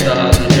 Yeah.